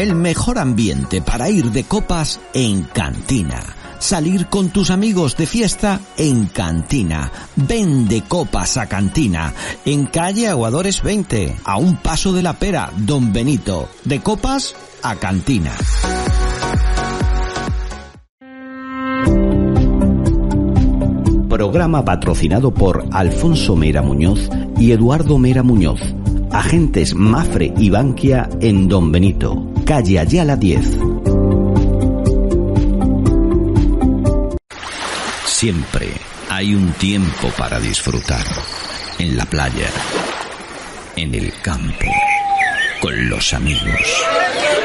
El mejor ambiente para ir de copas en Cantina. Salir con tus amigos de fiesta en Cantina. Ven de copas a Cantina. En calle Aguadores 20, a un paso de la pera, Don Benito. De copas a Cantina. Programa patrocinado por Alfonso Mera Muñoz y Eduardo Mera Muñoz. Agentes Mafre y Bankia en Don Benito, calle Ayala 10. Siempre hay un tiempo para disfrutar. En la playa, en el campo, con los amigos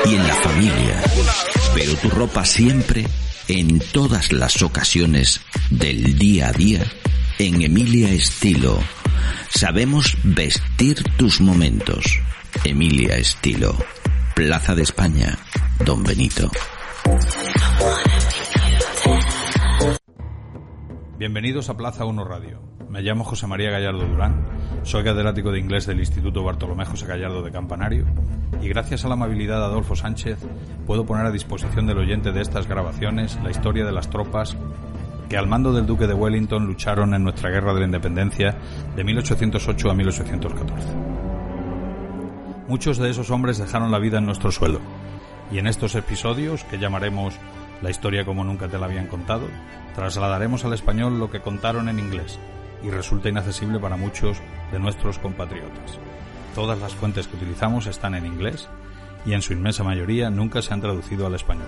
y en la familia. Pero tu ropa siempre, en todas las ocasiones del día a día, en Emilia Estilo. Sabemos vestir tus momentos. Emilia Estilo. Plaza de España. Don Benito. Bienvenidos a Plaza 1 Radio. Me llamo José María Gallardo Durán, soy catedrático de inglés del Instituto Bartolomé José Gallardo de Campanario y gracias a la amabilidad de Adolfo Sánchez puedo poner a disposición del oyente de estas grabaciones la historia de las tropas que al mando del Duque de Wellington lucharon en nuestra guerra de la independencia de 1808 a 1814. Muchos de esos hombres dejaron la vida en nuestro suelo y en estos episodios, que llamaremos La historia como nunca te la habían contado, trasladaremos al español lo que contaron en inglés y resulta inaccesible para muchos de nuestros compatriotas. Todas las fuentes que utilizamos están en inglés y en su inmensa mayoría nunca se han traducido al español.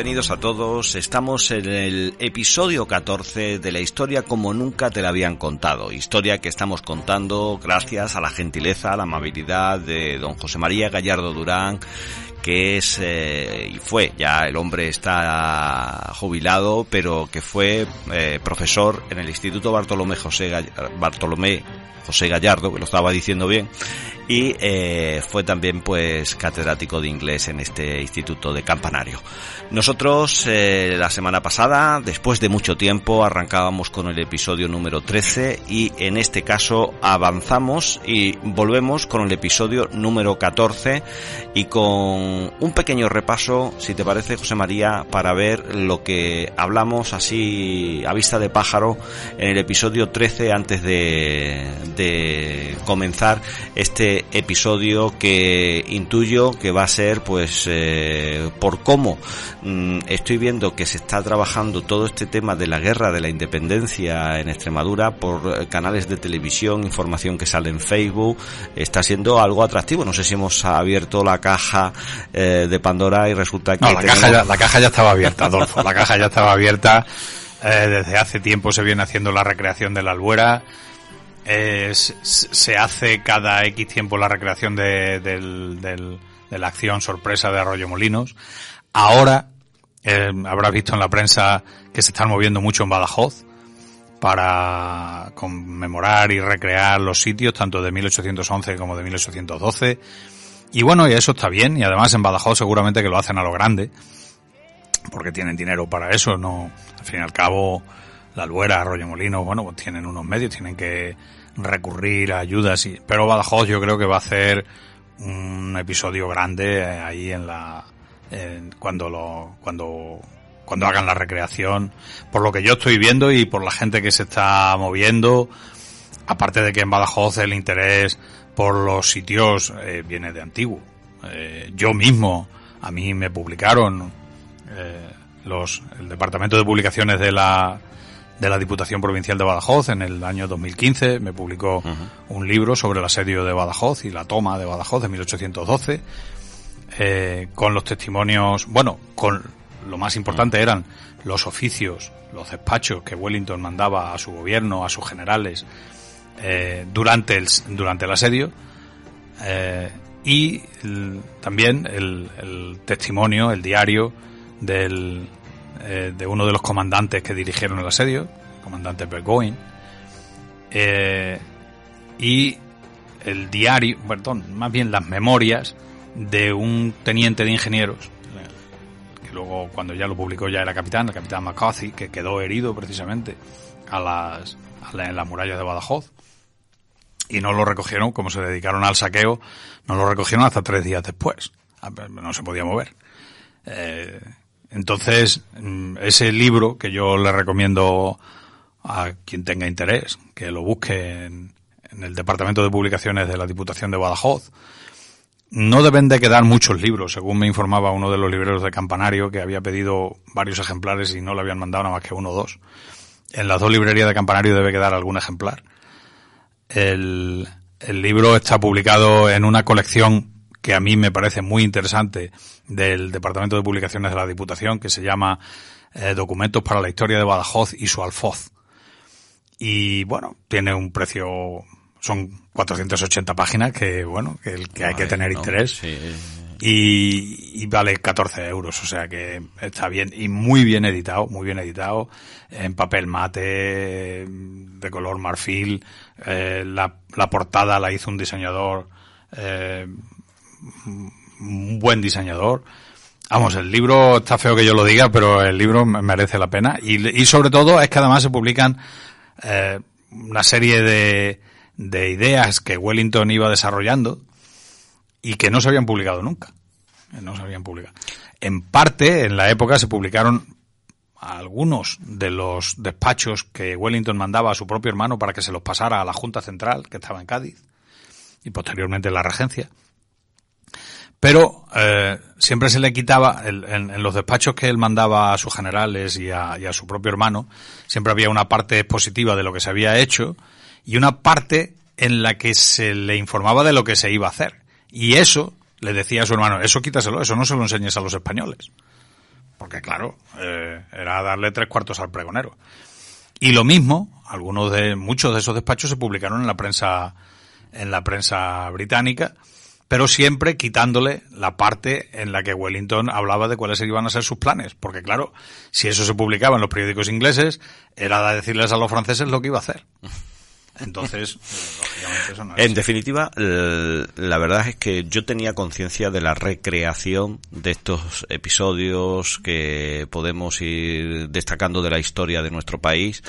Bienvenidos a todos. Estamos en el episodio 14 de la historia como nunca te la habían contado. Historia que estamos contando gracias a la gentileza, a la amabilidad de don José María Gallardo Durán, que es eh, y fue, ya el hombre está jubilado, pero que fue eh, profesor en el Instituto Bartolomé José Gall- Bartolomé José Gallardo, que lo estaba diciendo bien, y eh, fue también pues catedrático de inglés en este instituto de Campanario. Nosotros la semana pasada, después de mucho tiempo, arrancábamos con el episodio número 13 y en este caso avanzamos y volvemos con el episodio número 14 y con un pequeño repaso, si te parece José María, para ver lo que hablamos así a vista de pájaro en el episodio 13 antes de, de comenzar este episodio que intuyo que va a ser pues eh, por cómo mm, estoy viendo que se está trabajando todo este tema de la guerra de la independencia en Extremadura por canales de televisión, información que sale en Facebook, está siendo algo atractivo. No sé si hemos abierto la caja eh, de Pandora y resulta que No, la, tenemos- caja ya, la caja ya estaba abierta, Adolfo. La caja ya estaba abierta. Eh, desde hace tiempo se viene haciendo la recreación de la albuera. Eh, se, hace cada X tiempo la recreación de la acción sorpresa de Arroyo Molinos. Ahora, eh, habrás visto en la prensa que se están moviendo mucho en Badajoz para conmemorar y recrear los sitios tanto de 1811 como de 1812. Y bueno, y eso está bien, y además en Badajoz seguramente que lo hacen a lo grande, porque tienen dinero para eso, no, al fin y al cabo, la Albuera, Arroyo Molino, bueno, pues tienen unos medios, tienen que recurrir a ayudas, y, pero Badajoz yo creo que va a hacer un episodio grande eh, ahí en la, en- cuando lo, cuando, cuando hagan la recreación, por lo que yo estoy viendo y por la gente que se está moviendo, aparte de que en Badajoz el interés por los sitios eh, viene de antiguo. Eh, yo mismo, a mí me publicaron eh, los, el Departamento de Publicaciones de la, de la Diputación Provincial de Badajoz en el año 2015, me publicó un libro sobre el asedio de Badajoz y la toma de Badajoz de 1812, eh, con los testimonios, bueno, con lo más importante eran los oficios, los despachos que Wellington mandaba a su gobierno, a sus generales, eh, durante, el, durante el asedio, eh, y el- también el, el testimonio, el diario del, eh, de uno de los comandantes que dirigieron el asedio, el comandante Burgoyne, eh, y el diario, perdón, más bien las memorias de un teniente de ingenieros, que luego cuando ya lo publicó ya era capitán, el capitán McCarthy, que quedó herido precisamente a las, en las murallas de Badajoz. Y no lo recogieron, como se dedicaron al saqueo, no lo recogieron hasta tres días después. Ah, no se podía mover. Eh, entonces, mm, ese libro que yo le recomiendo a quien tenga interés, que lo busque en, el Departamento de Publicaciones de la Diputación de Badajoz, no deben de quedar muchos libros, según me informaba uno de los libreros de Campanario, que había pedido varios ejemplares y no le habían mandado nada más que uno o dos. En las dos librerías de Campanario debe quedar algún ejemplar. El, el libro está publicado en una colección que a mí me parece muy interesante del Departamento de Publicaciones de la Diputación, que se llama eh, Documentos para la Historia de Badajoz y su alfoz. Y bueno, tiene un precio, son 480 páginas que bueno, que, que hay que tener interés. Y, y, vale 14 euros, o sea que está bien y muy bien editado, muy bien editado, en papel mate, de color marfil, eh, la, la portada la hizo un diseñador eh, un buen diseñador. Vamos, el libro está feo que yo lo diga, pero el libro merece la pena. Y, sobre todo es que además se publican eh, una serie de, de ideas que Wellington iba desarrollando y que no se habían publicado nunca. No se habían publicado. En parte, en la época se publicaron algunos de los despachos que Wellington mandaba a su propio hermano para que se los pasara a la Junta Central, que estaba en Cádiz, y posteriormente la Regencia pero eh, siempre se le quitaba, en, los despachos que él mandaba a sus generales y a, su propio hermano, siempre había una parte expositiva de lo que se había hecho y una parte en la que se le informaba de lo que se iba a hacer. Y eso le decía a su hermano, eso quítaselo, eso no se lo enseñes a los españoles. Porque claro, eh, era darle tres cuartos al pregonero. Y lo mismo, algunos de, muchos de esos despachos se publicaron en la prensa, en la prensa británica, pero siempre quitándole la parte en la que Wellington hablaba de cuáles iban a ser sus planes. Porque claro, si eso se publicaba en los periódicos ingleses, era decirles a los franceses lo que iba a hacer. Entonces, eso no es En definitiva, la verdad es que yo tenía conciencia de la recreación de estos episodios que podemos ir destacando de la historia de nuestro país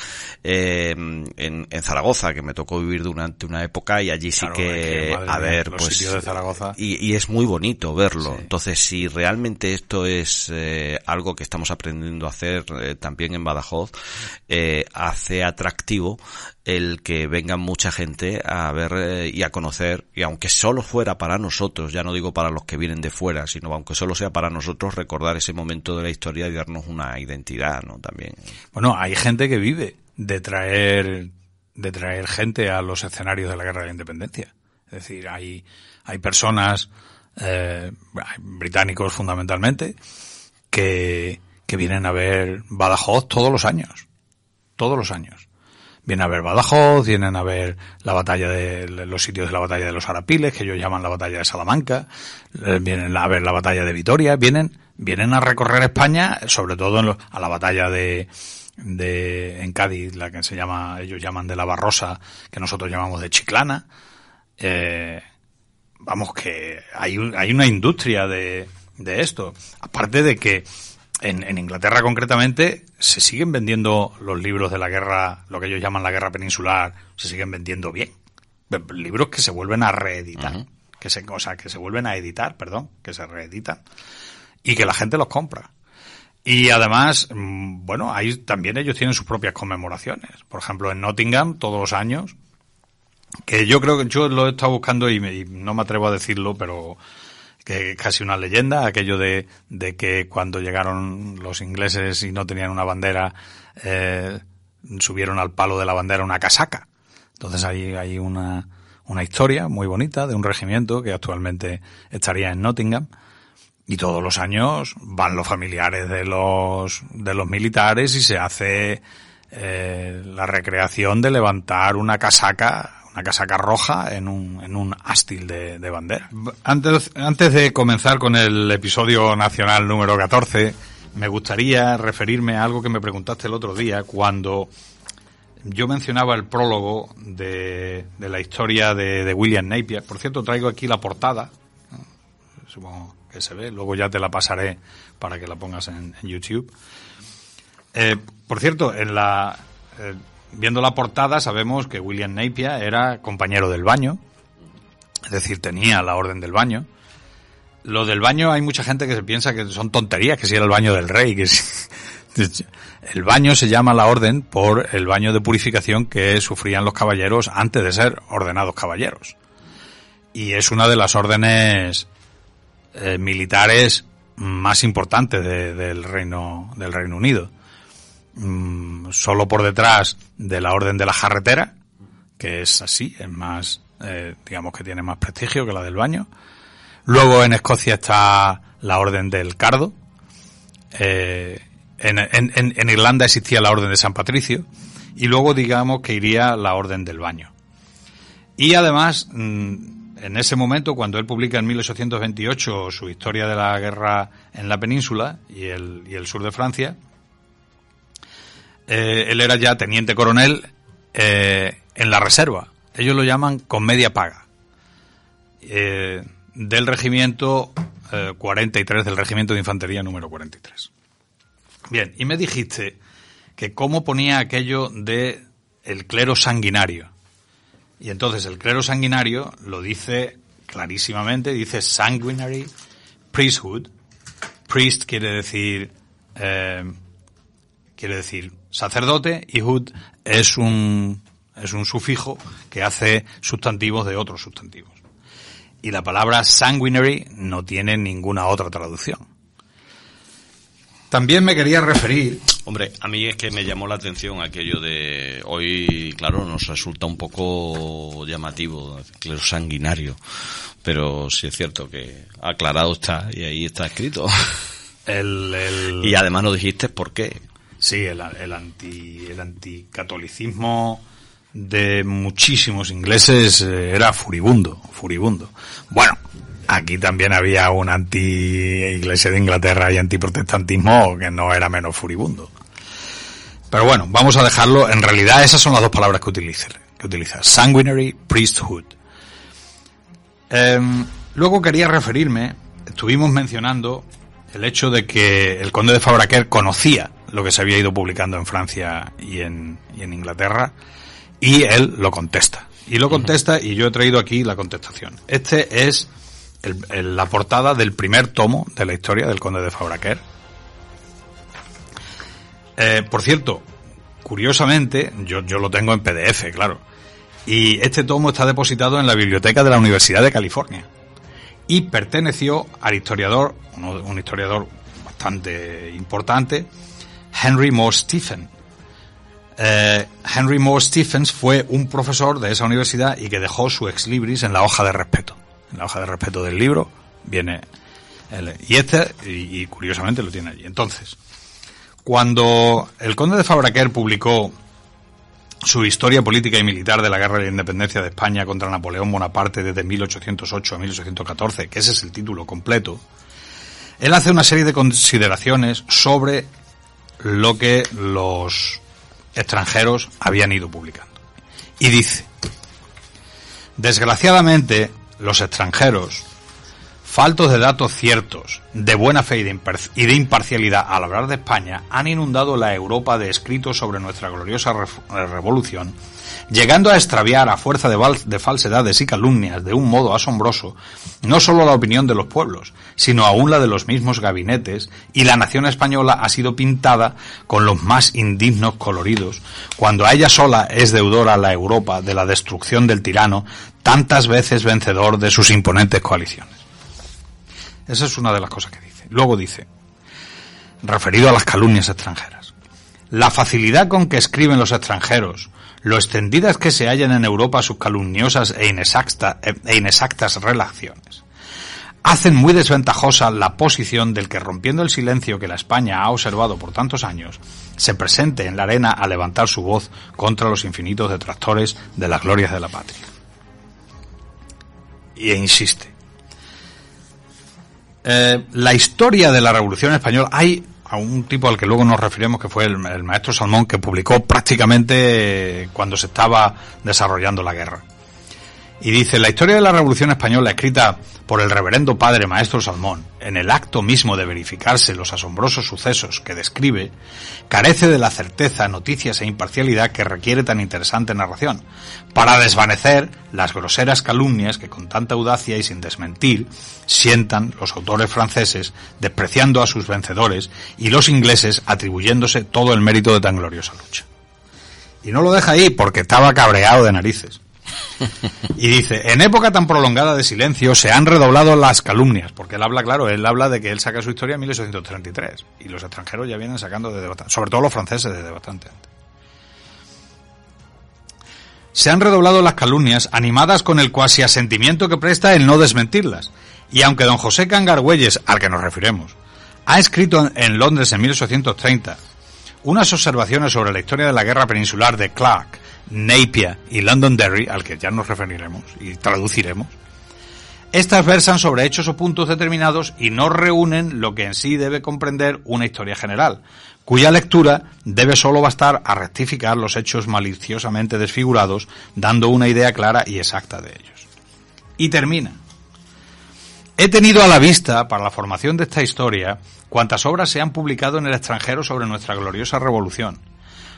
eh, en, Zaragoza, que me tocó vivir durante una época y allí sí que, a ver, pues, de Zaragoza. Y, es muy bonito verlo. Entonces, si realmente esto es eh, algo que estamos aprendiendo a hacer eh, también en Badajoz, hace atractivo el que venga mucha gente a ver eh, y a conocer, y aunque solo fuera para nosotros, ya no digo para los que vienen de fuera, sino aunque solo sea para nosotros recordar ese momento de la historia y darnos una identidad, ¿no? También. Bueno, hay gente que vive de traer, de traer gente a los escenarios de la guerra de la independencia. Es decir, hay, hay personas, eh, británicos fundamentalmente, que, que vienen a ver Badajoz todos los años. Todos los años vienen a ver Badajoz, vienen a ver la batalla de los sitios de la batalla de los Arapiles, que ellos llaman la batalla de Salamanca, eh, vienen a ver la batalla de Vitoria, vienen, vienen a recorrer España, sobre todo a la batalla de, de, en Cádiz, la que se llama, ellos llaman de la Barrosa, que nosotros llamamos de Chiclana, eh, vamos que hay, hay una industria de, de esto. Aparte de que en, Inglaterra concretamente se siguen vendiendo los libros de la guerra, lo que ellos llaman la guerra peninsular, se siguen vendiendo bien. Libros que se vuelven a reeditar, que se, o sea, que se vuelven a editar, perdón, que se reeditan y que la gente los compra. Y además, mm, bueno, ahí también ellos tienen sus propias conmemoraciones. Por ejemplo, en Nottingham, todos los años, que yo creo que yo lo he estado buscando y no me atrevo a decirlo, pero que casi una leyenda, aquello de, de que cuando llegaron los ingleses y no tenían una bandera, eh, subieron al palo de la bandera una casaca. Entonces ahí hay una, una historia muy bonita de un regimiento que actualmente estaría en Nottingham y todos los años van los familiares de los de los militares y se hace eh, la recreación de levantar una casaca una casaca roja en un, en un ástil de, de, bandera. Antes, antes de comenzar con el episodio nacional número 14, me gustaría referirme a algo que me preguntaste el otro día cuando yo mencionaba el prólogo de, de la historia de, de, William Napier. Por cierto, traigo aquí la portada. Supongo que se ve. Luego ya te la pasaré para que la pongas en, en YouTube. Eh, por cierto, en la, eh, viendo la portada sabemos que William Napier era compañero del baño. Es decir, tenía la orden del baño. Lo del baño hay mucha gente que se piensa que son tonterías, que si era el baño del rey, que si... El baño se llama la orden por el baño de purificación que sufrían los caballeros antes de ser ordenados caballeros. Y es una de las órdenes eh, militares más importantes de, del reino del Reino Unido. Mm, solo por detrás de la orden de la jarretera, que es así, es más, eh, digamos que tiene más prestigio que la del baño. Luego en Escocia está la orden del cardo. Eh, en, en, Irlanda existía la Orden de San Patricio y luego digamos que iría la Orden del Baño. Y además, mm, en ese momento, cuando él publica en 1828 su historia de la guerra en la península y el sur de Francia, eh, él era ya teniente coronel eh, en la reserva. Ellos lo llaman con media paga. Eh, del regimiento 43, del regimiento de infantería número 43. Bien, y me dijiste que cómo ponía aquello de el clero sanguinario. Y entonces el clero sanguinario lo dice clarísimamente, dice sanguinary priesthood. Priest quiere decir eh, quiere decir sacerdote y hood es un es un sufijo que hace sustantivos de otros sustantivos. Y la palabra sanguinary no tiene ninguna otra traducción. También me quería referir. Hombre, a mí es que me llamó la atención aquello de hoy, claro, nos resulta un poco llamativo, clero sanguinario, pero sí es cierto que aclarado está y ahí está escrito. El, el... Y además nos dijiste por qué. Sí, el, anti, el anticatolicismo de muchísimos ingleses eh, era furibundo, furibundo. Bueno, aquí también había un anti-iglesia de Inglaterra y antiprotestantismo que no era menos furibundo. Pero bueno, vamos a dejarlo. En realidad esas son las dos palabras que utiliza. Que utiliza sanguinary priesthood. Eh, luego quería referirme, estuvimos mencionando el hecho de que el conde de Fabraquer conocía lo que se había ido publicando en Francia y en, y en Inglaterra, y él lo contesta. Y lo contesta, y yo he traído aquí la contestación. Este es el, el, la portada del primer tomo de la historia del conde de Fabraquer. Eh, por cierto, curiosamente, yo, yo lo tengo en PDF, claro. Y este tomo está depositado en la biblioteca de la Universidad de California. Y perteneció al historiador, un historiador bastante importante, Henry Moore Stephen. Eh, Henry Moore Stephens fue un profesor de esa universidad y que dejó su ex libris en la hoja de respeto en la hoja de respeto del libro viene el, y este y, curiosamente lo tiene allí. Entonces, cuando el conde de Fabraquer publicó su historia política y militar de la guerra de la independencia de España contra Napoleón Bonaparte desde 1808 a 1814, que ese es el título completo, él hace una serie de consideraciones sobre lo que los extranjeros habían ido publicando. Y dice, desgraciadamente, los extranjeros, faltos de datos ciertos, de buena fe y de, imparcialidad al hablar de España, han inundado la Europa de escritos sobre nuestra gloriosa revolución, llegando a extraviar a fuerza de, de, falsedades y calumnias de un modo asombroso no solo la opinión de los pueblos, sino aún la de los mismos gabinetes, y la nación española ha sido pintada con los más indignos coloridos, cuando a ella sola es deudora la Europa de la destrucción del tirano, tantas veces vencedor de sus imponentes coaliciones. Esa es una de las cosas que dice. Luego dice, referido a las calumnias extranjeras, la facilidad con que escriben los extranjeros, lo extendidas que se hallan en Europa sus calumniosas e, e inexactas relaciones, hacen muy desventajosa la posición del que rompiendo el silencio que la España ha observado por tantos años, se presente en la arena a levantar su voz contra los infinitos detractores de las glorias de la patria. Y insiste. Eh, la historia de la Revolución Española, hay, a un tipo al que luego nos referimos que fue el, el maestro Salmón que publicó prácticamente cuando se estaba desarrollando la guerra. Y dice, la historia de la Revolución Española, escrita por el reverendo padre Maestro Salmón, en el acto mismo de verificarse los asombrosos sucesos que describe, carece de la certeza, noticias e imparcialidad que requiere tan interesante narración, para desvanecer las groseras calumnias que con tanta audacia y sin desmentir sientan los autores franceses despreciando a sus vencedores y los ingleses atribuyéndose todo el mérito de tan gloriosa lucha. Y no lo deja ahí porque estaba cabreado de narices. Y dice, en época tan prolongada de silencio se han redoblado las calumnias, porque él habla, claro, él habla de que él saca su historia en 1833 y los extranjeros ya vienen sacando desde bastante, sobre todo los franceses desde bastante antes. Se han redoblado las calumnias animadas con el cuasi asentimiento que presta el no desmentirlas. Y aunque don José Cangargüelles, al que nos referimos, ha escrito en Londres en 1830 unas observaciones sobre la historia de la guerra peninsular de Clark, Napier y Londonderry, al que ya nos referiremos y traduciremos, estas versan sobre hechos o puntos determinados y no reúnen lo que en sí debe comprender una historia general, cuya lectura debe solo bastar a rectificar los hechos maliciosamente desfigurados, dando una idea clara y exacta de ellos. Y termina. He tenido a la vista, para la formación de esta historia, cuantas obras se han publicado en el extranjero sobre nuestra gloriosa revolución.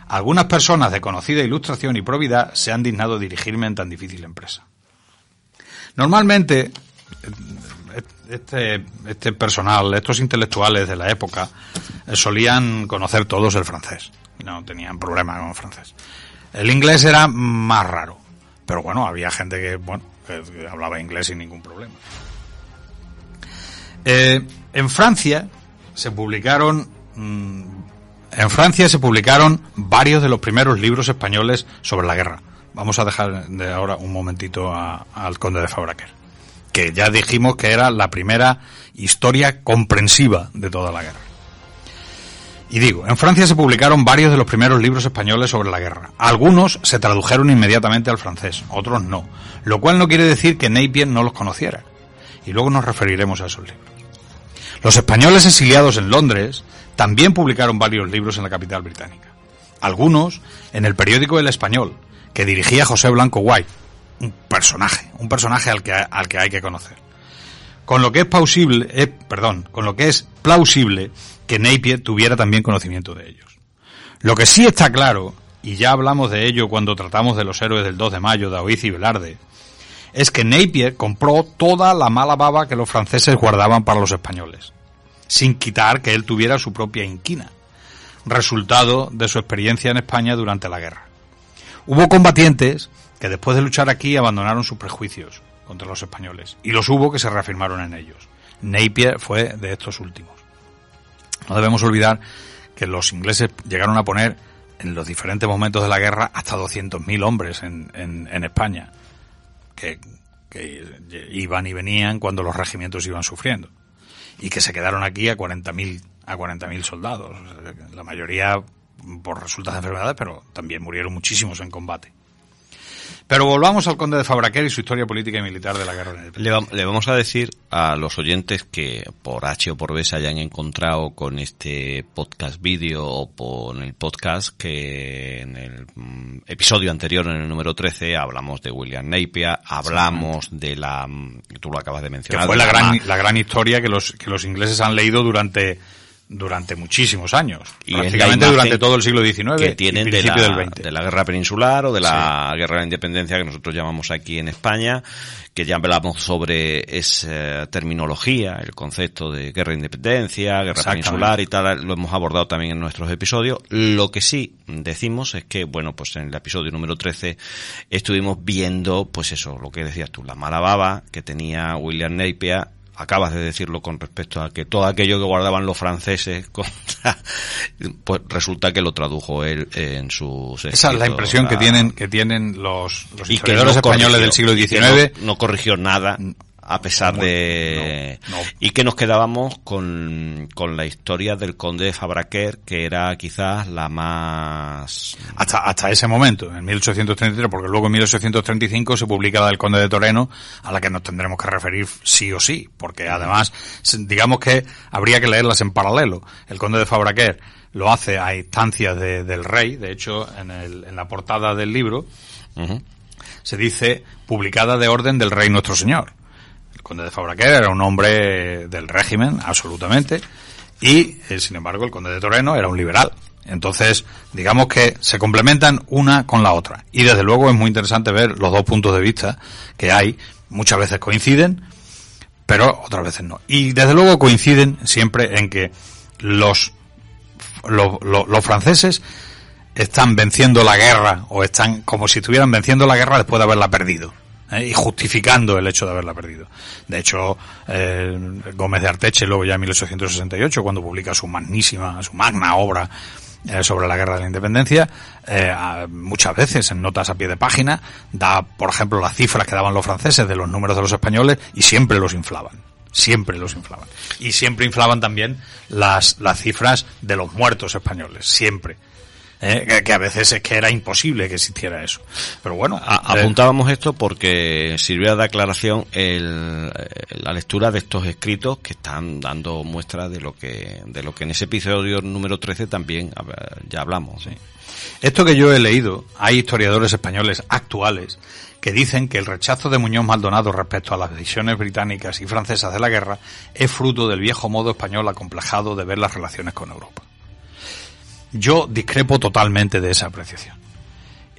Algunas personas de conocida ilustración y probidad se han dignado dirigirme en tan difícil empresa. Normalmente, este, este personal, estos intelectuales de la época, eh, solían conocer todos el francés. No tenían problema con el francés. El inglés era más raro. Pero bueno, había gente que, bueno, que hablaba inglés sin ningún problema. Eh, en Francia se publicaron mm, en Francia se publicaron varios de los primeros libros españoles sobre la guerra. Vamos a dejar de ahora un momentito al conde de Fabraquer, que ya dijimos que era la primera historia comprensiva de toda la guerra. Y digo, en Francia se publicaron varios de los primeros libros españoles sobre la guerra. Algunos se tradujeron inmediatamente al francés, otros no, lo cual no quiere decir que Napier no los conociera. Y luego nos referiremos a esos libros. Los españoles exiliados en Londres también publicaron varios libros en la capital británica. Algunos en el periódico El Español, que dirigía José Blanco White, un personaje, un personaje al que, al que hay que conocer. Con lo que es plausible, eh, perdón, con lo que es plausible que Napier tuviera también conocimiento de ellos. Lo que sí está claro, y ya hablamos de ello cuando tratamos de los héroes del 2 de mayo de Oiz y Velarde, es que Napier compró toda la mala baba que los franceses guardaban para los españoles, sin quitar que él tuviera su propia inquina, resultado de su experiencia en España durante la guerra. Hubo combatientes que después de luchar aquí abandonaron sus prejuicios contra los españoles, y los hubo que se reafirmaron en ellos. Napier fue de estos últimos. No debemos olvidar que los ingleses llegaron a poner en los diferentes momentos de la guerra hasta 200.000 hombres en, en, España, que iban y venían cuando los regimientos iban sufriendo, y que se quedaron aquí a 40.000 a 40.000 soldados, la mayoría por resultas de enfermedades, pero también murieron muchísimos en combate. Pero volvamos al conde de Fabraquer y su historia política y militar de la guerra en el Le, va- le vamos a decir a los oyentes que por H o por B se hayan encontrado con este podcast vídeo o por el podcast que en el mm, episodio anterior, en el número 13, hablamos de William Napier, hablamos de la, mm, tú lo acabas de que mencionar, fue de la gran, la gran historia que los, que los ingleses han leído durante, durante muchísimos años. Y prácticamente durante todo el siglo XIX que tienen y de principio la, del XX. de la guerra peninsular o de la guerra de la independencia que nosotros llamamos aquí en España, que ya hablamos sobre esa terminología, el concepto de guerra de independencia, guerra peninsular y tal, lo hemos abordado también en nuestros episodios. Lo que sí decimos es que, bueno, pues en el episodio número 13 estuvimos viendo, pues eso, lo que decías tú, la mala baba que tenía William Napier acabas de decirlo con respecto a que todo aquello que guardaban los franceses contra, pues resulta que lo tradujo él en sus Esa es la escritos, impresión que tienen, que tienen los, los y que historiadores no españoles corrigió, del siglo XIX. no, no corrigió nada a pesar de... Y que nos quedábamos con, con la historia del conde de Fabraquer, que era quizás la más... Hasta, hasta ese momento, en 1833, porque luego en 1835 se publica la del conde de Toreno, a la que nos tendremos que referir sí o sí, porque además, digamos que habría que leerlas en paralelo. El conde de Fabraquer lo hace a instancias del rey, de hecho, en, el, en la portada del libro, se dice publicada de orden del rey nuestro señor. Conde de Fabraquer era un hombre del régimen, absolutamente, y, eh, sin embargo, el conde de Toreno era un liberal. Entonces, digamos que se complementan una con la otra. Y desde luego es muy interesante ver los dos puntos de vista que hay. Muchas veces coinciden, pero otras veces no. Y desde luego coinciden siempre en que los, los, los franceses están venciendo la guerra o están como si estuvieran venciendo la guerra después de haberla perdido. ¿Eh? y justificando el hecho de haberla perdido. De hecho, eh, Gómez de Arteche, luego ya en 1868, cuando publica su magnísima, su magna obra eh, sobre la guerra de la independencia, muchas veces en notas a pie de página, da, por ejemplo, las cifras que daban los franceses de los números de los españoles y siempre los inflaban. Siempre los inflaban. Y siempre inflaban también las, las cifras de los muertos españoles. Siempre. ¿Eh? que, a veces es que era imposible que existiera eso. Pero bueno. Eh, apuntábamos esto porque sirvió de aclaración el, la lectura de estos escritos que están dando muestra de lo que, de lo que en ese episodio número 13 también ya hablamos. Esto que yo he leído, hay historiadores españoles actuales que dicen que el rechazo de Muñoz Maldonado respecto a las decisiones británicas y francesas de la guerra es fruto del viejo modo español acomplejado de ver las relaciones con Europa. Yo discrepo totalmente de esa apreciación.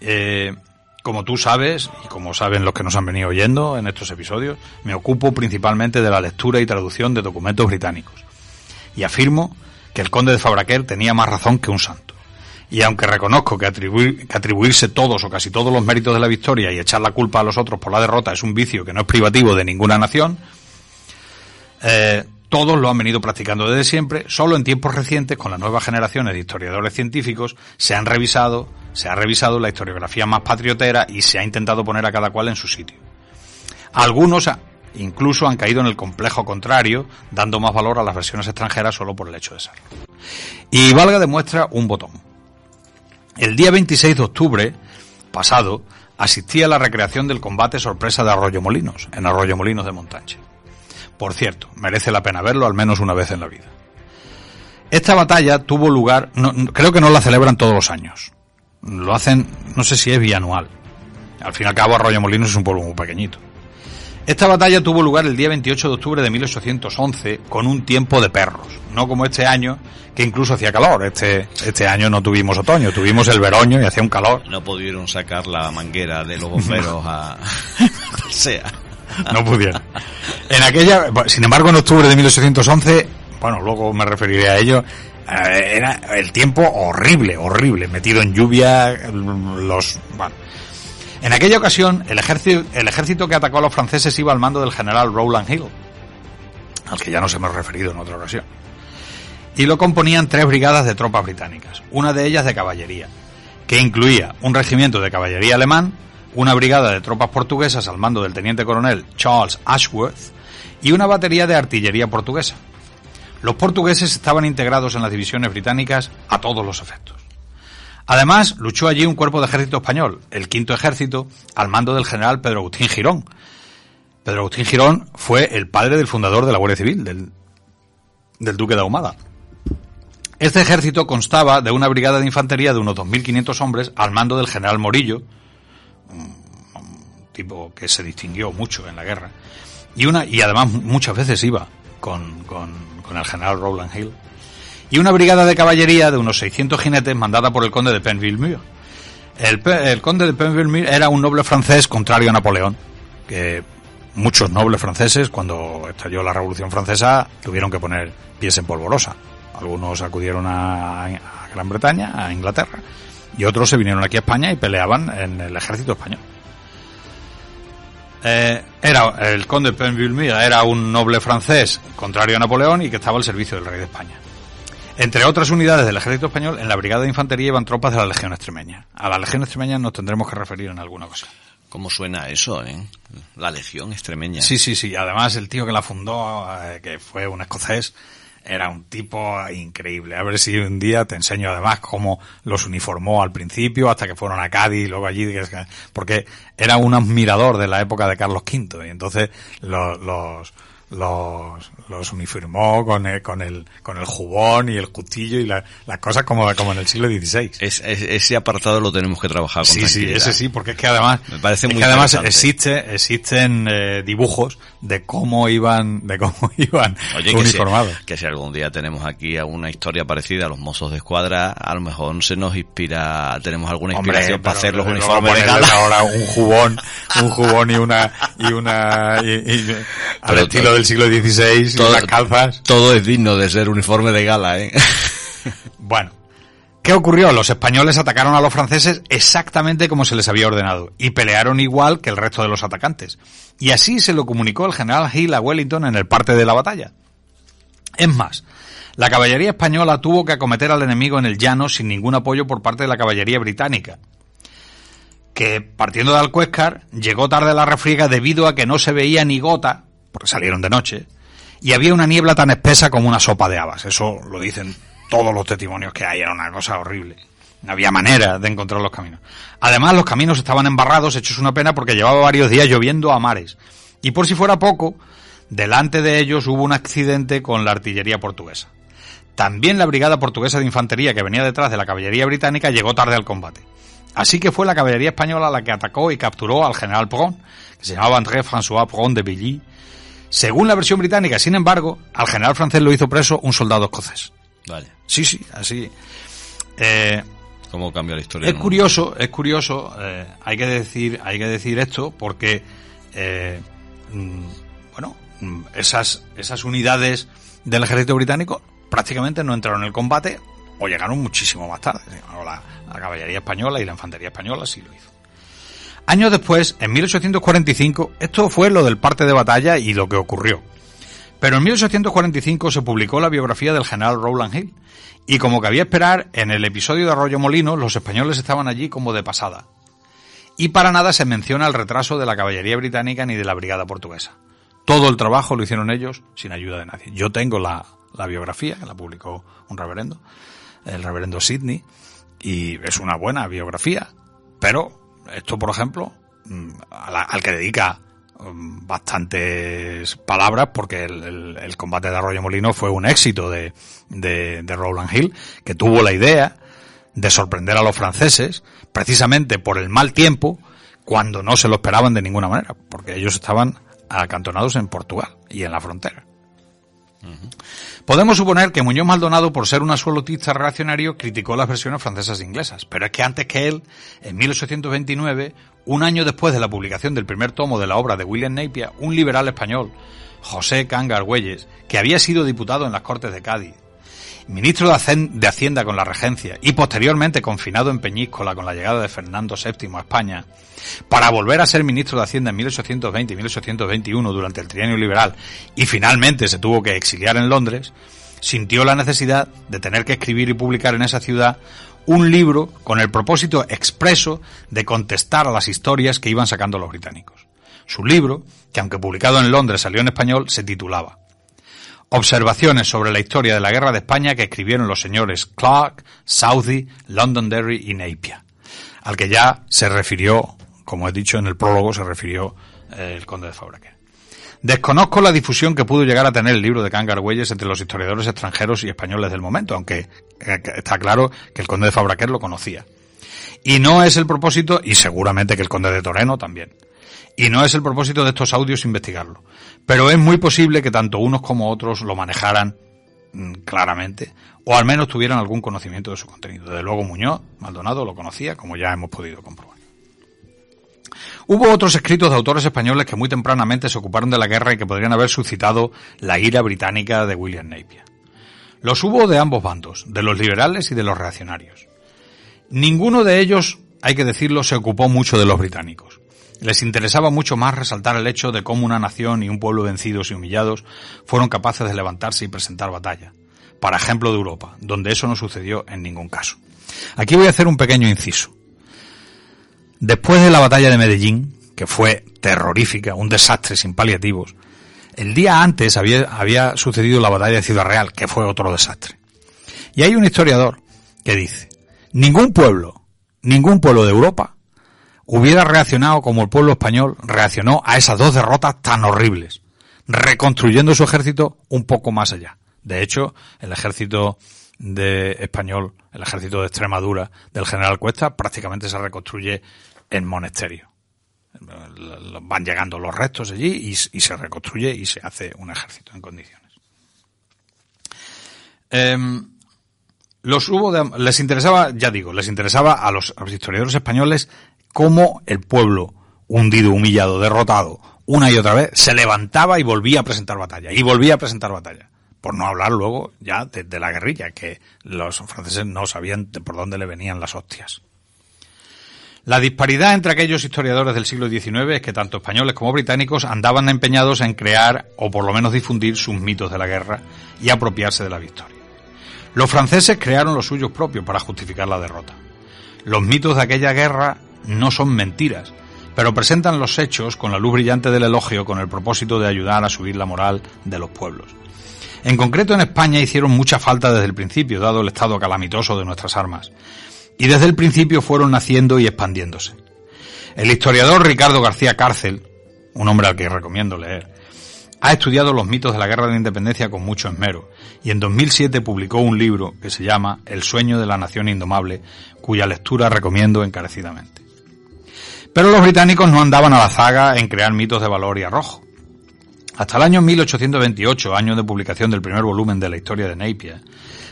Eh, como tú sabes, y como saben los que nos han venido oyendo en estos episodios, me ocupo principalmente de la lectura y traducción de documentos británicos. Y afirmo que el conde de Fabraquer tenía más razón que un santo. Y aunque reconozco que, atribuir, que atribuirse todos o casi todos los méritos de la victoria y echar la culpa a los otros por la derrota es un vicio que no es privativo de ninguna nación, eh, todos lo han venido practicando desde siempre, solo en tiempos recientes, con las nuevas generaciones de historiadores científicos, se han revisado, se ha revisado la historiografía más patriotera y se ha intentado poner a cada cual en su sitio. Algunos incluso han caído en el complejo contrario, dando más valor a las versiones extranjeras solo por el hecho de serlo. Y valga de muestra un botón. El día 26 de octubre pasado asistí a la recreación del combate sorpresa de Arroyo Molinos, en Arroyo Molinos de Montache. Por cierto, merece la pena verlo al menos una vez en la vida. Esta batalla tuvo lugar, creo que no la celebran todos los años. Lo hacen, no sé si es bianual. Al fin y al cabo, Arroyo Molinos es un pueblo muy pequeñito. Esta batalla tuvo lugar el día 28 de octubre de 1811 con un tiempo de perros, no como este año que incluso hacía calor. Este este año no tuvimos otoño, tuvimos el veroño y hacía un calor. No pudieron sacar la manguera de los bomberos a sea no pudieron. En aquella, sin embargo, en octubre de 1811, bueno, luego me referiré a ello, eh, era el tiempo horrible, horrible, metido en lluvia, los, bueno. En aquella ocasión, el ejército, el ejército que atacó a los franceses iba al mando del general Rowland Hill, al que ya nos hemos referido en otra ocasión. Y lo componían tres brigadas de tropas británicas, una de ellas de caballería, que incluía un regimiento de caballería alemán, una brigada de tropas portuguesas al mando del teniente coronel Charles Ashworth y una batería de artillería portuguesa. Los portugueses estaban integrados en las divisiones británicas a todos los efectos. Además, luchó allí un cuerpo de ejército español, el quinto ejército, al mando del general Pedro Agustín Girón. Pedro Agustín Girón fue el padre del fundador de la Guardia Civil, del, del duque de Ahumada. Este ejército constaba de una brigada de infantería de unos 2.500 hombres al mando del general Morillo, un, tipo que se distinguió mucho en la guerra, y, una, y además muchas veces iba con, con, el general Rowland Hill, y una brigada de caballería de unos 600 jinetes mandada por el conde de Penville El, el conde de Penville era un noble francés contrario a Napoleón, que muchos nobles franceses, cuando estalló la Revolución Francesa, tuvieron que poner pies en polvorosa. Algunos acudieron a, a Gran Bretaña, a Inglaterra, y otros se vinieron aquí a España y peleaban en el ejército español. Eh, era el conde de Penville era un noble francés contrario a Napoleón y que estaba al servicio del rey de España. Entre otras unidades del ejército español, en la brigada de infantería iban tropas de la legión extremeña. A la legión extremeña nos tendremos que referir en alguna ocasión. ¿Cómo suena eso, eh? La Legión Extremeña. Sí, sí, sí. Además, el tío que la fundó, eh, que fue un escocés, era un tipo increíble. A ver si un día te enseño además cómo los uniformó al principio, hasta que fueron a Cádiz y luego allí, porque era un admirador de la época de Carlos V. Y entonces los, los los, los uniformó con el, con el, con el jubón y el cuchillo y las cosas como, como en el siglo XVI. Es, ese apartado lo tenemos que trabajar con Sí, sí, ese sí, porque es que además, Me parece muy que además existe, existen eh, dibujos de cómo iban, de cómo iban uniformados. Que si, algún día tenemos aquí alguna historia parecida a los mozos de escuadra, a lo mejor se nos inspira, tenemos alguna inspiración para hacer los uniformes de Ahora un jubón, un jubón y una, y una, y, al estilo del siglo XVI, todo, las calzas. Todo es digno de ser uniforme de gala, ¿eh? bueno. ¿Qué ocurrió? Los españoles atacaron a los franceses exactamente como se les había ordenado y pelearon igual que el resto de los atacantes. Y así se lo comunicó el general Hill a Wellington en el parte de la batalla. Es más, la caballería española tuvo que acometer al enemigo en el llano sin ningún apoyo por parte de la caballería británica, que partiendo de Alcuéscar llegó tarde a la refriega debido a que no se veía ni gota porque salieron de noche, y había una niebla tan espesa como una sopa de habas. Eso lo dicen todos los testimonios que hay, era una cosa horrible. No había manera de encontrar los caminos. Además, los caminos estaban embarrados, hechos una pena porque llevaba varios días lloviendo a mares. Y por si fuera poco, delante de ellos hubo un accidente con la artillería portuguesa. También la brigada portuguesa de infantería que venía detrás de la caballería británica llegó tarde al combate. Así que fue la caballería española la que atacó y capturó al general Pron, que se llamaba André François Pron de Billy, según la versión británica, sin embargo, al general francés lo hizo preso un soldado escocés. Vale. Sí, sí, así. Eh, ¿Cómo cambia la historia? Es curioso, es curioso. Eh, hay que decir, hay que decir esto porque, eh, mm, bueno, mm, esas esas unidades del ejército británico prácticamente no entraron en el combate o llegaron muchísimo más tarde. La, la caballería española y la infantería española sí lo hizo. Años después, en 1845, esto fue lo del parte de batalla y lo que ocurrió. Pero en 1845 se publicó la biografía del general Rowland Hill, y como cabía esperar, en el episodio de Arroyo Molino los españoles estaban allí como de pasada. Y para nada se menciona el retraso de la caballería británica ni de la brigada portuguesa. Todo el trabajo lo hicieron ellos sin ayuda de nadie. Yo tengo la, la biografía, que la publicó un reverendo, el reverendo Sidney, y es una buena biografía, pero esto, por ejemplo, mm, al, que dedica mm, bastantes palabras porque el, combate de Arroyo Molino fue un éxito de, de, de Rowland Hill, que tuvo la idea de sorprender a los franceses precisamente por el mal tiempo cuando no se lo esperaban de ninguna manera, porque ellos estaban acantonados en Portugal y en la frontera. Podemos suponer que Muñoz Maldonado, por ser un absolutista reaccionario, criticó las versiones francesas e inglesas, pero es que antes que él, en 1829, un año después de la publicación del primer tomo de la obra de William Napier, un liberal español, José Cangar Güelles, que había sido diputado en las Cortes de Cádiz, ministro de Hacienda con la regencia y posteriormente confinado en Peñíscola con la llegada de Fernando VII a España, para volver a ser ministro de Hacienda en 1820 y 1821 durante el trienio liberal y finalmente se tuvo que exiliar en Londres, sintió la necesidad de tener que escribir y publicar en esa ciudad un libro con el propósito expreso de contestar a las historias que iban sacando los británicos. Su libro, que aunque publicado en Londres salió en español, se titulaba Observaciones sobre la historia de la guerra de España que escribieron los señores Clark, Southey, Londonderry y Napier, al que ya se refirió, como he dicho en el prólogo, se refirió eh, el conde de Fabraquer. Desconozco la difusión que pudo llegar a tener el libro de Cangar Güelles entre los historiadores extranjeros y españoles del momento, aunque eh, está claro que el conde de Fabraquer lo conocía. Y no es el propósito, y seguramente que el conde de Toreno también. Y no es el propósito de estos audios investigarlo. Pero es muy posible que tanto unos como otros lo manejaran mm, claramente, o al menos tuvieran algún conocimiento de su contenido. Desde luego Muñoz, Maldonado, lo conocía, como ya hemos podido comprobar. Hubo otros escritos de autores españoles que muy tempranamente se ocuparon de la guerra y que podrían haber suscitado la ira británica de William Napier. Los hubo de ambos bandos, de los liberales y de los reaccionarios. Ninguno de ellos, hay que decirlo, se ocupó mucho de los británicos. Les interesaba mucho más resaltar el hecho de cómo una nación y un pueblo vencidos y humillados fueron capaces de levantarse y presentar batalla. Para ejemplo de Europa, donde eso no sucedió en ningún caso. Aquí voy a hacer un pequeño inciso. Después de la batalla de Medellín, que fue terrorífica, un desastre sin paliativos, el día antes había, había sucedido la batalla de Ciudad Real, que fue otro desastre. Y hay un historiador que dice, ningún pueblo, ningún pueblo de Europa hubiera reaccionado como el pueblo español reaccionó a esas dos derrotas tan horribles, reconstruyendo su ejército un poco más allá. De hecho, el ejército de español, el ejército de Extremadura del general Cuesta, prácticamente se reconstruye en monasterio. Van llegando los restos allí y, se reconstruye y se hace un ejército en condiciones. Em, los hubo les interesaba, ya digo, les interesaba a los historiadores españoles cómo el pueblo hundido, humillado, derrotado, una y otra vez, se levantaba y volvía a presentar batalla, y volvía a presentar batalla. Por no hablar luego ya de, la guerrilla, que los franceses no sabían por dónde le venían las hostias. La disparidad entre aquellos historiadores del siglo XIX es que tanto españoles como británicos andaban empeñados en crear o por lo menos difundir sus mitos de la guerra y apropiarse de la victoria. Los franceses crearon los suyos propios para justificar la derrota. Los mitos de aquella guerra no son mentiras, pero presentan los hechos con la luz brillante del elogio con el propósito de ayudar a subir la moral de los pueblos. En concreto en España hicieron mucha falta desde el principio, dado el estado calamitoso de nuestras armas. Y desde el principio fueron naciendo y expandiéndose. El historiador Ricardo García Cárcel, un hombre al que recomiendo leer, ha estudiado los mitos de la Guerra de Independencia con mucho esmero y en 2007 publicó un libro que se llama El sueño de la nación indomable, cuya lectura recomiendo encarecidamente. Pero los británicos no andaban a la zaga en crear mitos de valor y arrojo. Hasta el año 1828, año de publicación del primer volumen de la historia de Napier,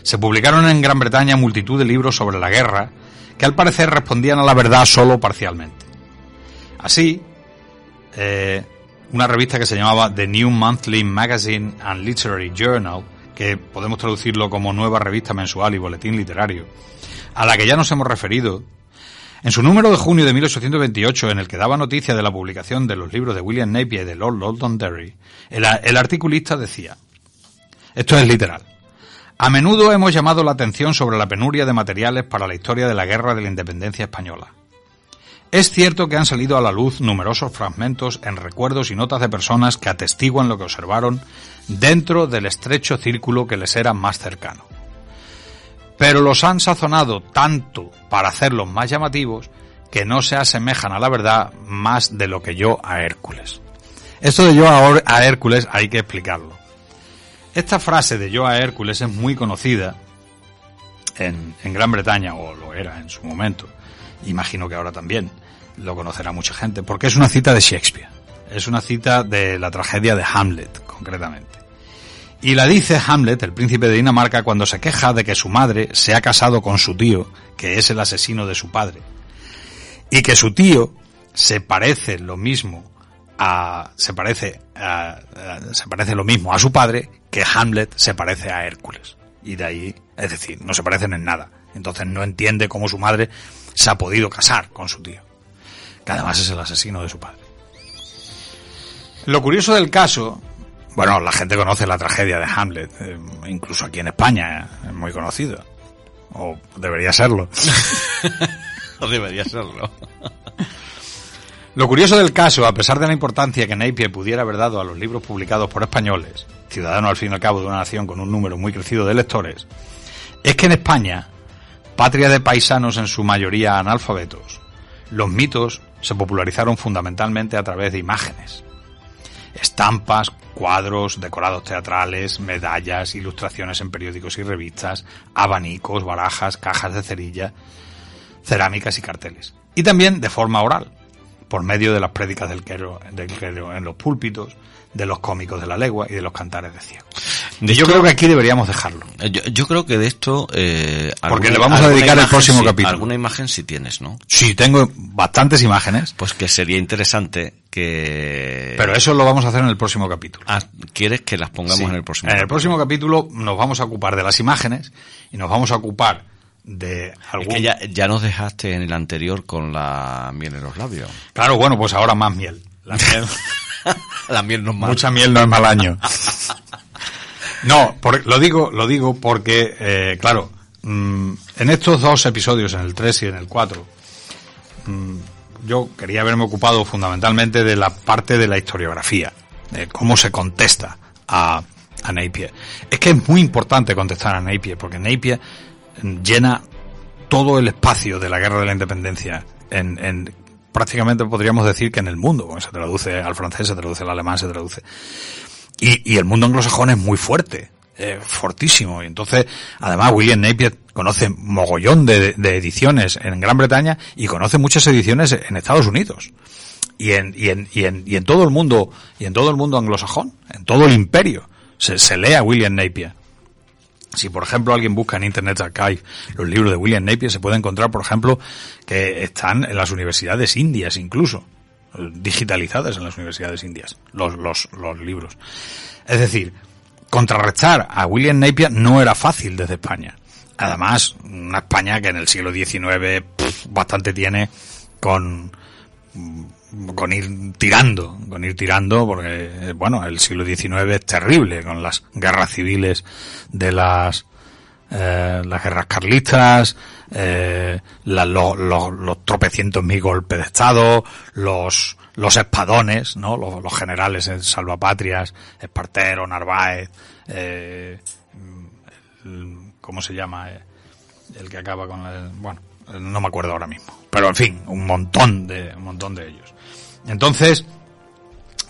se publicaron en Gran Bretaña multitud de libros sobre la guerra que al parecer respondían a la verdad solo parcialmente. Así, eh, una revista que se llamaba The New Monthly Magazine and Literary Journal, que podemos traducirlo como nueva revista mensual y boletín literario, a la que ya nos hemos referido en su número de junio de 1828, en el que daba noticia de la publicación de los libros de William Napier y de Lord Londonderry, el, el articulista decía, esto es literal, a menudo hemos llamado la atención sobre la penuria de materiales para la historia de la Guerra de la Independencia Española. Es cierto que han salido a la luz numerosos fragmentos en recuerdos y notas de personas que atestiguan lo que observaron dentro del estrecho círculo que les era más cercano pero los han sazonado tanto para hacerlos más llamativos que no se asemejan a la verdad más de lo que yo a Hércules. Esto de yo a Hércules hay que explicarlo. Esta frase de yo a Hércules es muy conocida en, en Gran Bretaña, o lo era en su momento. Imagino que ahora también lo conocerá mucha gente, porque es una cita de Shakespeare. Es una cita de la tragedia de Hamlet, concretamente. Y la dice Hamlet, el príncipe de Dinamarca, cuando se queja de que su madre se ha casado con su tío, que es el asesino de su padre. Y que su tío se parece lo mismo a, se parece a, se parece lo mismo a su padre que Hamlet se parece a Hércules. Y de ahí, es decir, no se parecen en nada. Entonces no entiende cómo su madre se ha podido casar con su tío, que además es el asesino de su padre. Lo curioso del caso bueno, la gente conoce la tragedia de Hamlet, eh, incluso aquí en España eh, es muy conocido. O debería serlo. o debería serlo. Lo curioso del caso, a pesar de la importancia que Napier pudiera haber dado a los libros publicados por españoles, ciudadanos al fin y al cabo de una nación con un número muy crecido de lectores, es que en España, patria de paisanos en su mayoría analfabetos, los mitos se popularizaron fundamentalmente a través de imágenes. Estampas, cuadros, decorados teatrales, medallas, ilustraciones en periódicos y revistas, abanicos, barajas, cajas de cerilla, cerámicas y carteles. Y también de forma oral, por medio de las prédicas del clero, del en los púlpitos, de los cómicos de la legua y de los cantares de ciego. yo creo que aquí deberíamos dejarlo. Eh, yo, creo que de esto... Eh, Porque le vamos a dedicar el próximo capítulo. Alguna imagen si tienes, ¿no? Sí, tengo bastantes imágenes. Pues que sería interesante que... Pero eso lo vamos a hacer en el próximo capítulo. Ah, ¿Quieres que las pongamos en el próximo En el próximo capítulo nos vamos a ocupar de las imágenes y nos vamos a ocupar de algún... ya, ya nos dejaste en el anterior con la miel en los labios. Claro, bueno, pues ahora más miel. La miel... La miel no es. Mucha miel no es mal año. No, lo digo, lo digo porque, eh, claro, mm, en estos dos episodios, en el 3 y en el 4, mm, yo quería haberme ocupado fundamentalmente de la parte de la historiografía, de cómo se contesta a, a Napier. Es que es muy importante contestar a Napier, porque Napier llena todo el espacio de la guerra de la independencia en, en prácticamente podríamos decir que en el mundo, porque se traduce al francés, se traduce al alemán, se traduce. Y, y el mundo anglosajón es muy fuerte, eh, fortísimo. Y entonces, además, William Napier conoce mogollón de, de, ediciones en Gran Bretaña y conoce muchas ediciones en Estados Unidos. Y en, y en, y en, y en todo el mundo, y en todo el mundo anglosajón, en todo el imperio, se, se lee a William Napier. Si, por ejemplo, alguien busca en Internet Archive los libros de William Napier, se puede encontrar, por ejemplo, que están en las universidades indias incluso, digitalizadas en las universidades indias, los, los, libros. Es decir, contrarrestar a William Napier no era fácil desde España. Además, una España que en el siglo XIX bastante tiene con con ir tirando, con ir tirando, porque, bueno, el siglo XIX es terrible, con las guerras civiles de las, eh, las guerras carlistas, eh, la, lo, lo, los tropecientos mil golpes de Estado, los, los espadones, ¿no? Los, generales en salvapatrias, Espartero, Narváez, eh, ¿cómo se llama? El que acaba con el, bueno, no me acuerdo ahora mismo. Pero en fin, un montón de, un montón de ellos. Entonces,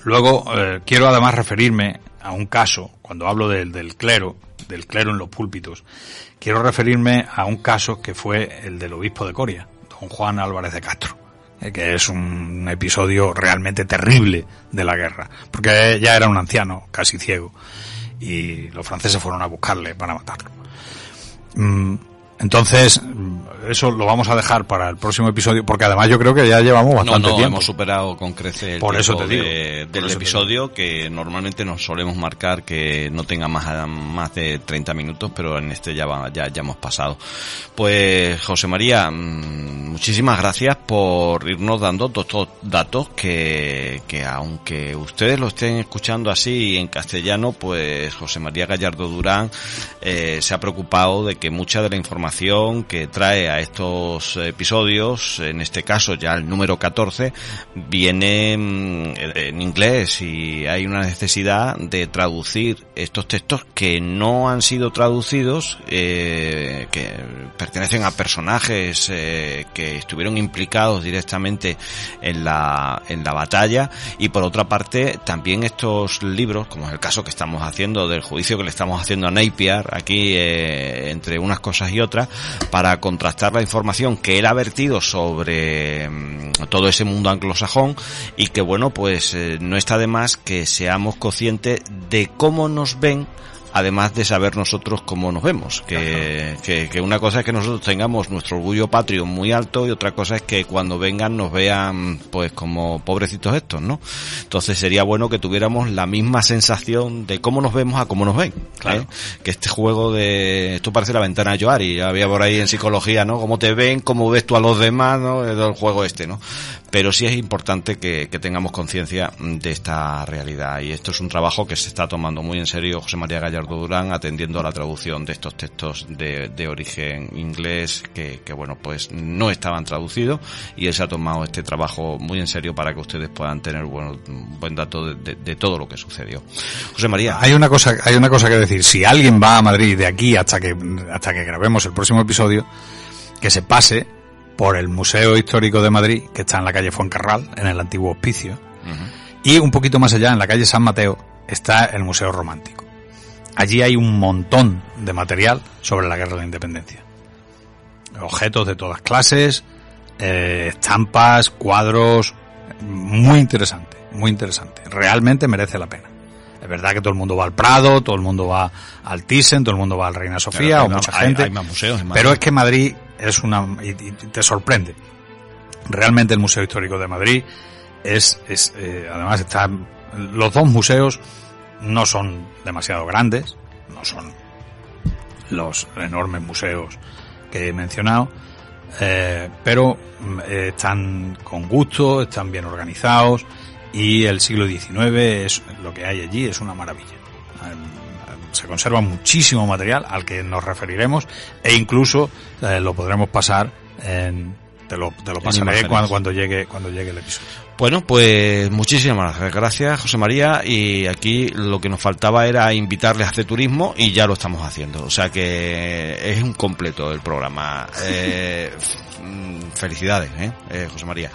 luego eh, quiero además referirme a un caso, cuando hablo del, clero, del clero en los púlpitos, quiero referirme a un caso que fue el del obispo de Coria, don Juan Álvarez de Castro, eh, que es un episodio realmente terrible de la guerra, porque ya era un anciano, casi ciego, y los franceses fueron a buscarle para matarlo. Entonces, eso lo vamos a dejar para el próximo episodio, porque además yo creo que ya llevamos bastante no, no, tiempo. hemos superado con creces el Por eso te digo. de- del eso episodio, que normalmente nos solemos marcar que no tenga más, más de 30 minutos, pero en este ya, va- ya, ya hemos pasado. Pues, José María, mm, muchísimas gracias por irnos dando todos estos datos que, que aunque ustedes lo estén escuchando así en castellano, pues José María Gallardo Durán eh, se ha preocupado de que mucha de la información que trae a estos episodios, en este caso ya el número 14, viene mm, en inglés y hay una necesidad de traducir estos textos que no han sido traducidos, eh, que pertenecen a personajes eh, que estuvieron implicados directamente en la, en la batalla. Y por otra parte también estos libros, como es el caso que estamos haciendo del juicio que le estamos haciendo a Napier aquí eh, entre unas cosas y otras, para contrastar la información que él ha vertido sobre mm, todo ese mundo anglosajón y que bueno pues eh, no está de más que seamos conscientes de cómo nos ven además de saber nosotros cómo nos vemos. Que, que, que una cosa es que nosotros tengamos nuestro orgullo patrio muy alto y otra cosa es que cuando vengan nos vean pues como pobrecitos estos, ¿no? Entonces sería bueno que tuviéramos la misma sensación de cómo nos vemos a cómo nos ven. Claro. ¿eh? Que este juego de... Esto parece la ventana de Joari, había por ahí en psicología, ¿no? Cómo te ven, cómo ves tú a los demás, ¿no? El juego este, ¿no? Pero sí es importante que, que tengamos conciencia de esta realidad y esto es un trabajo que se está tomando muy en serio José María Gallardo Durán atendiendo a la traducción de estos textos de, de origen inglés que, que, bueno pues no estaban traducidos y él se ha tomado este trabajo muy en serio para que ustedes puedan tener bueno, un buen dato de, de, de todo lo que sucedió. José María. Hay una cosa, hay una cosa que decir. Si alguien va a Madrid de aquí hasta que, hasta que grabemos el próximo episodio, que se pase por el Museo Histórico de Madrid, que está en la calle Fuencarral, en el antiguo hospicio, Uh -huh. y un poquito más allá, en la calle San Mateo, está el Museo Romántico. Allí hay un montón de material sobre la guerra de la independencia. Objetos de todas clases, eh, estampas, cuadros, muy interesante, muy interesante. Realmente merece la pena. Es verdad que todo el mundo va al Prado, todo el mundo va al Thyssen, todo el mundo va al Reina Sofía, o mucha gente. hay más museos en. Pero es que Madrid es una y, y te sorprende. Realmente el Museo Histórico de Madrid es, es eh, además está los dos museos no son demasiado grandes, no son los enormes museos que he mencionado, eh, pero mm, están con gusto, están bien organizados y el siglo XIX es lo que hay allí es una maravilla. Eh, Se conserva muchísimo material al que nos referiremos e incluso eh, lo podremos pasar en te lo, te lo pasaré cuando, cuando, llegue, cuando llegue el episodio. Bueno, pues muchísimas gracias, José María. Y aquí lo que nos faltaba era invitarles a hacer turismo y ya lo estamos haciendo. O sea que es un completo el programa. Eh, felicidades, ¿eh? ¿eh? José María.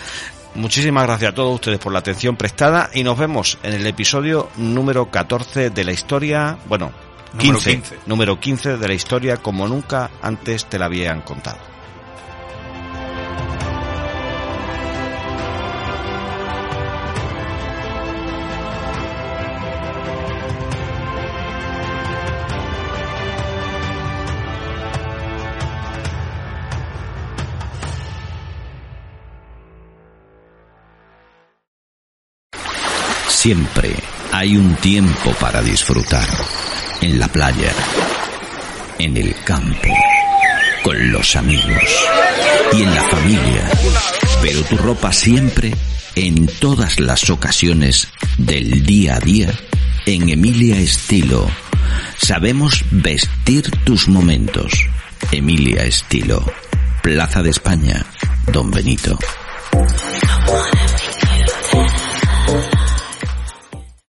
Muchísimas gracias a todos ustedes por la atención prestada y nos vemos en el episodio número 14 de la historia, bueno, 15, número 15 de la historia como nunca antes te la habían contado. Siempre hay un tiempo para disfrutar. En la playa, en el campo, con los amigos y en la familia. Pero tu ropa siempre, en todas las ocasiones del día a día, en Emilia Estilo. Sabemos vestir tus momentos. Emilia Estilo. Plaza de España, Don Benito.